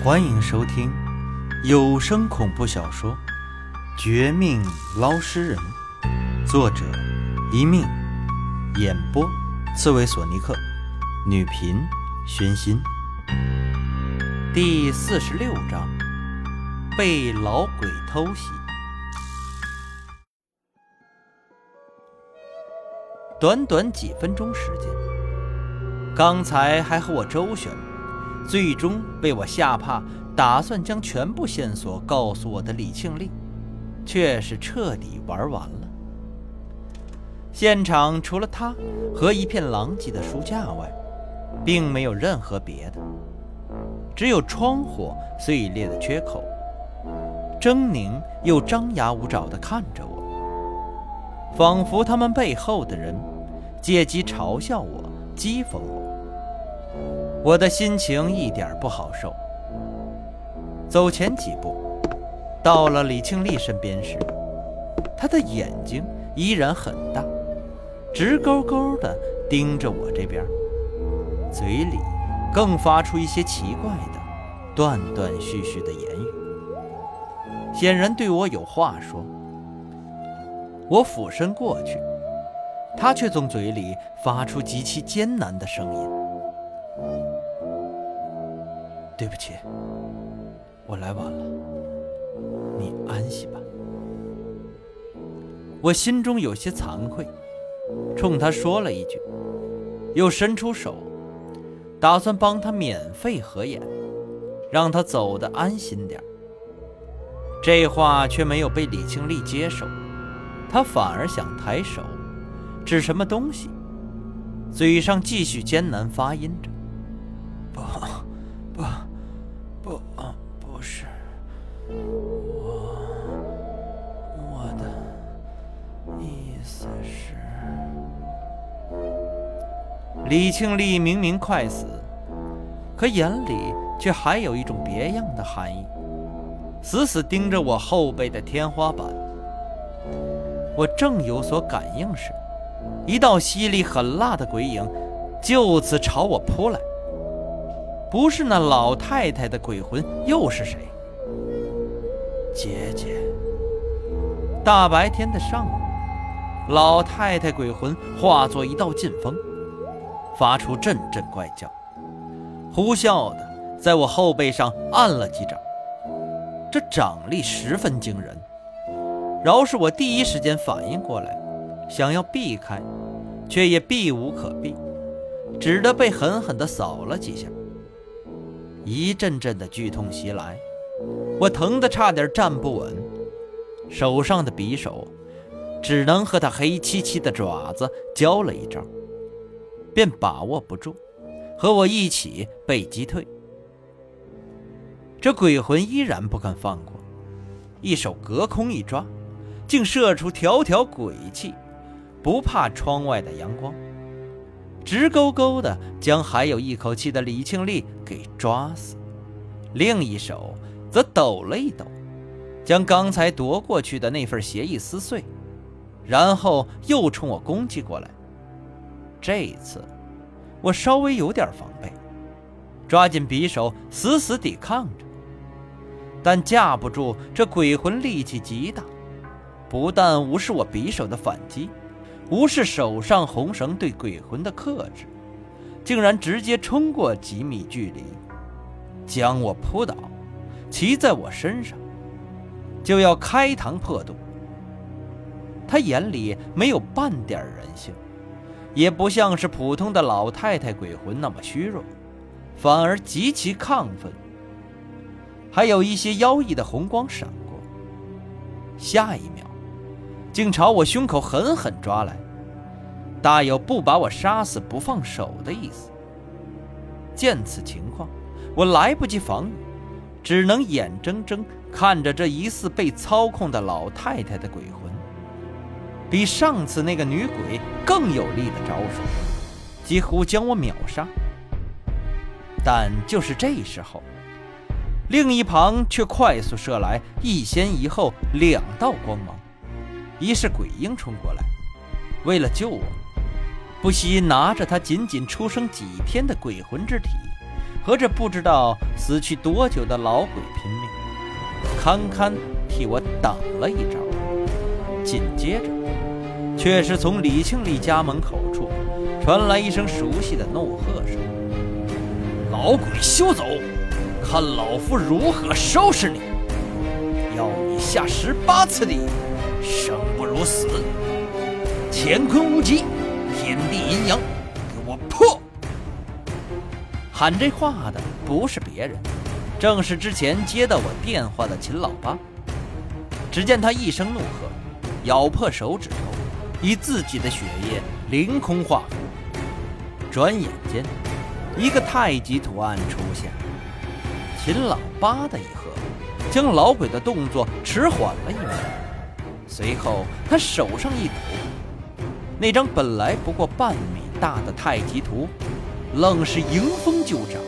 欢迎收听有声恐怖小说《绝命捞尸人》，作者一命，演播刺猬索尼克，女频宣心。第四十六章：被老鬼偷袭。短短几分钟时间，刚才还和我周旋。最终被我吓怕，打算将全部线索告诉我的李庆利，却是彻底玩完了。现场除了他和一片狼藉的书架外，并没有任何别的，只有窗户碎裂的缺口，狰狞又张牙舞爪地看着我，仿佛他们背后的人借机嘲笑我、讥讽我。我的心情一点不好受。走前几步，到了李庆利身边时，他的眼睛依然很大，直勾勾地盯着我这边，嘴里更发出一些奇怪的、断断续续的言语，显然对我有话说。我俯身过去，他却从嘴里发出极其艰难的声音。对不起，我来晚了。你安息吧。我心中有些惭愧，冲他说了一句，又伸出手，打算帮他免费合眼，让他走得安心点。这话却没有被李庆利接受，他反而想抬手指什么东西，嘴上继续艰难发音着：“不，不。”李庆利明明快死，可眼里却还有一种别样的寒意，死死盯着我后背的天花板。我正有所感应时，一道犀利狠辣的鬼影就此朝我扑来。不是那老太太的鬼魂，又是谁？姐姐。大白天的上午，老太太鬼魂化作一道劲风。发出阵阵怪叫，呼啸的在我后背上按了几掌，这掌力十分惊人。饶是我第一时间反应过来，想要避开，却也避无可避，只得被狠狠地扫了几下。一阵阵的剧痛袭来，我疼得差点站不稳，手上的匕首只能和他黑漆漆的爪子交了一招。便把握不住，和我一起被击退。这鬼魂依然不肯放过，一手隔空一抓，竟射出条条鬼气，不怕窗外的阳光，直勾勾的将还有一口气的李庆利给抓死。另一手则抖了一抖，将刚才夺过去的那份协议撕碎，然后又冲我攻击过来。这一次，我稍微有点防备，抓紧匕首死死抵抗着，但架不住这鬼魂力气极大，不但无视我匕首的反击，无视手上红绳对鬼魂的克制，竟然直接冲过几米距离，将我扑倒，骑在我身上，就要开膛破肚。他眼里没有半点人性。也不像是普通的老太太鬼魂那么虚弱，反而极其亢奋，还有一些妖异的红光闪过。下一秒，竟朝我胸口狠狠抓来，大有不把我杀死不放手的意思。见此情况，我来不及防御，只能眼睁睁看着这疑似被操控的老太太的鬼魂。比上次那个女鬼更有力的招数，几乎将我秒杀。但就是这时候，另一旁却快速射来一先一后两道光芒，一是鬼婴冲过来，为了救我，不惜拿着他仅仅出生几天的鬼魂之体和这不知道死去多久的老鬼拼命，堪堪替我挡了一招。紧接着，却是从李庆利家门口处传来一声熟悉的怒喝声：“老鬼休走！看老夫如何收拾你！要你下十八次地狱，生不如死！乾坤无极，天地阴阳，给我破！”喊这话的不是别人，正是之前接到我电话的秦老八。只见他一声怒喝。咬破手指头，以自己的血液凌空画符。转眼间，一个太极图案出现。秦老八的一喝，将老鬼的动作迟缓了一秒。随后，他手上一抖，那张本来不过半米大的太极图，愣是迎风就长，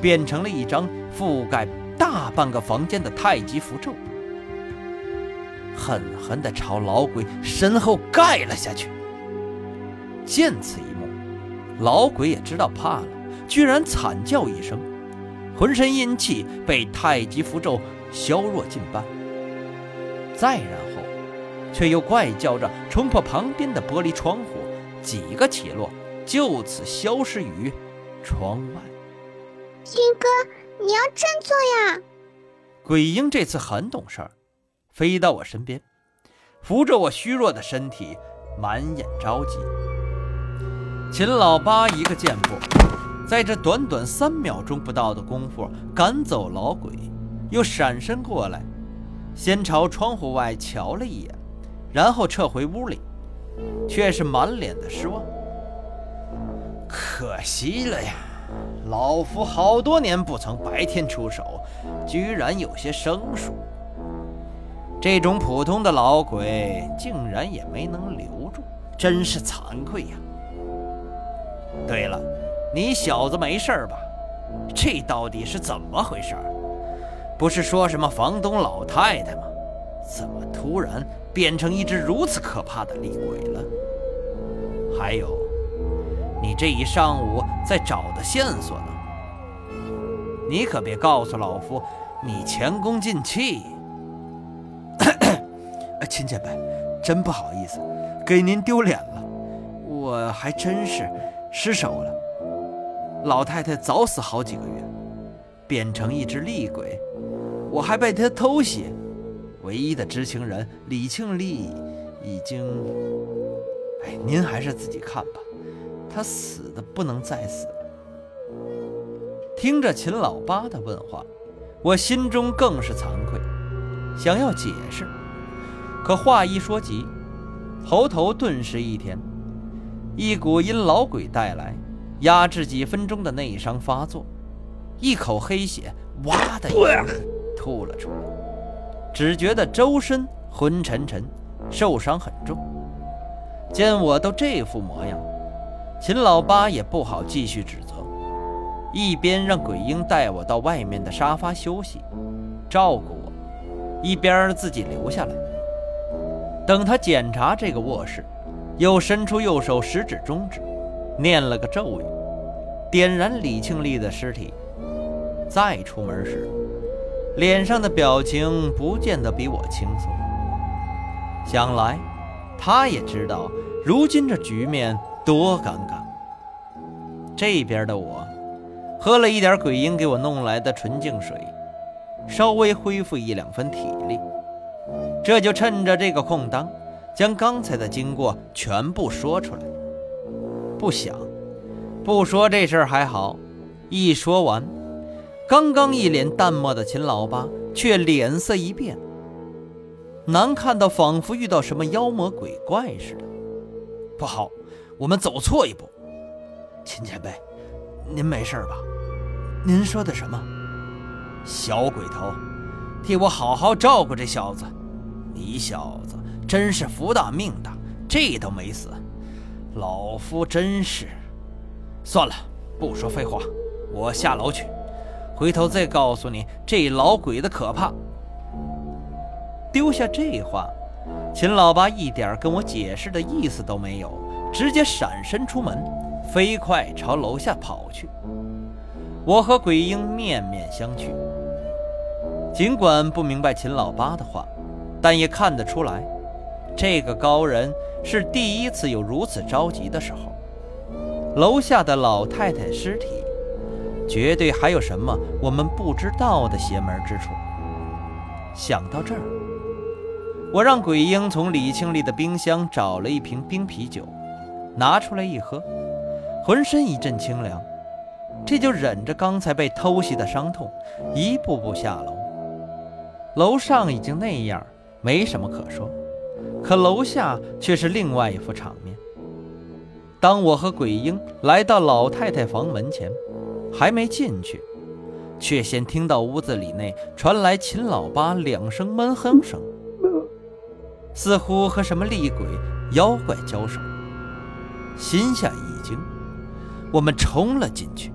变成了一张覆盖大半个房间的太极符咒。狠狠地朝老鬼身后盖了下去。见此一幕，老鬼也知道怕了，居然惨叫一声，浑身阴气被太极符咒削弱近半。再然后，却又怪叫着冲破旁边的玻璃窗户，几个起落，就此消失于窗外。军哥，你要振作呀！鬼婴这次很懂事儿。飞到我身边，扶着我虚弱的身体，满眼着急。秦老八一个箭步，在这短短三秒钟不到的功夫赶走老鬼，又闪身过来，先朝窗户外瞧了一眼，然后撤回屋里，却是满脸的失望。可惜了呀，老夫好多年不曾白天出手，居然有些生疏。这种普通的老鬼竟然也没能留住，真是惭愧呀！对了，你小子没事吧？这到底是怎么回事？不是说什么房东老太太吗？怎么突然变成一只如此可怕的厉鬼了？还有，你这一上午在找的线索呢？你可别告诉老夫，你前功尽弃。亲戚们，真不好意思，给您丢脸了。我还真是失手了。老太太早死好几个月，变成一只厉鬼，我还被她偷袭。唯一的知情人李庆利已经……哎，您还是自己看吧。他死的不能再死了。听着秦老八的问话，我心中更是惭愧，想要解释。可话一说急，喉头顿时一甜，一股因老鬼带来压制几分钟的内伤发作，一口黑血哇的一声吐了出来，只觉得周身昏沉沉，受伤很重。见我都这副模样，秦老八也不好继续指责，一边让鬼婴带我到外面的沙发休息，照顾我，一边自己留下来。等他检查这个卧室，又伸出右手食指、中指，念了个咒语，点燃李庆利的尸体。再出门时，脸上的表情不见得比我轻松。想来，他也知道如今这局面多尴尬。这边的我，喝了一点鬼婴给我弄来的纯净水，稍微恢复一两分体力。这就趁着这个空当，将刚才的经过全部说出来。不想，不说这事儿还好，一说完，刚刚一脸淡漠的秦老八却脸色一变，难看到仿佛遇到什么妖魔鬼怪似的。不好，我们走错一步。秦前辈，您没事吧？您说的什么？小鬼头，替我好好照顾这小子。你小子真是福大命大，这都没死，老夫真是……算了，不说废话，我下楼去，回头再告诉你这老鬼的可怕。丢下这话，秦老八一点跟我解释的意思都没有，直接闪身出门，飞快朝楼下跑去。我和鬼婴面面相觑。尽管不明白秦老八的话，但也看得出来，这个高人是第一次有如此着急的时候。楼下的老太太尸体，绝对还有什么我们不知道的邪门之处。想到这儿，我让鬼婴从李庆丽的冰箱找了一瓶冰啤酒，拿出来一喝，浑身一阵清凉。这就忍着刚才被偷袭的伤痛，一步步下楼。楼上已经那样，没什么可说，可楼下却是另外一副场面。当我和鬼婴来到老太太房门前，还没进去，却先听到屋子里内传来秦老八两声闷哼声，似乎和什么厉鬼、妖怪交手。心下一惊，我们冲了进去。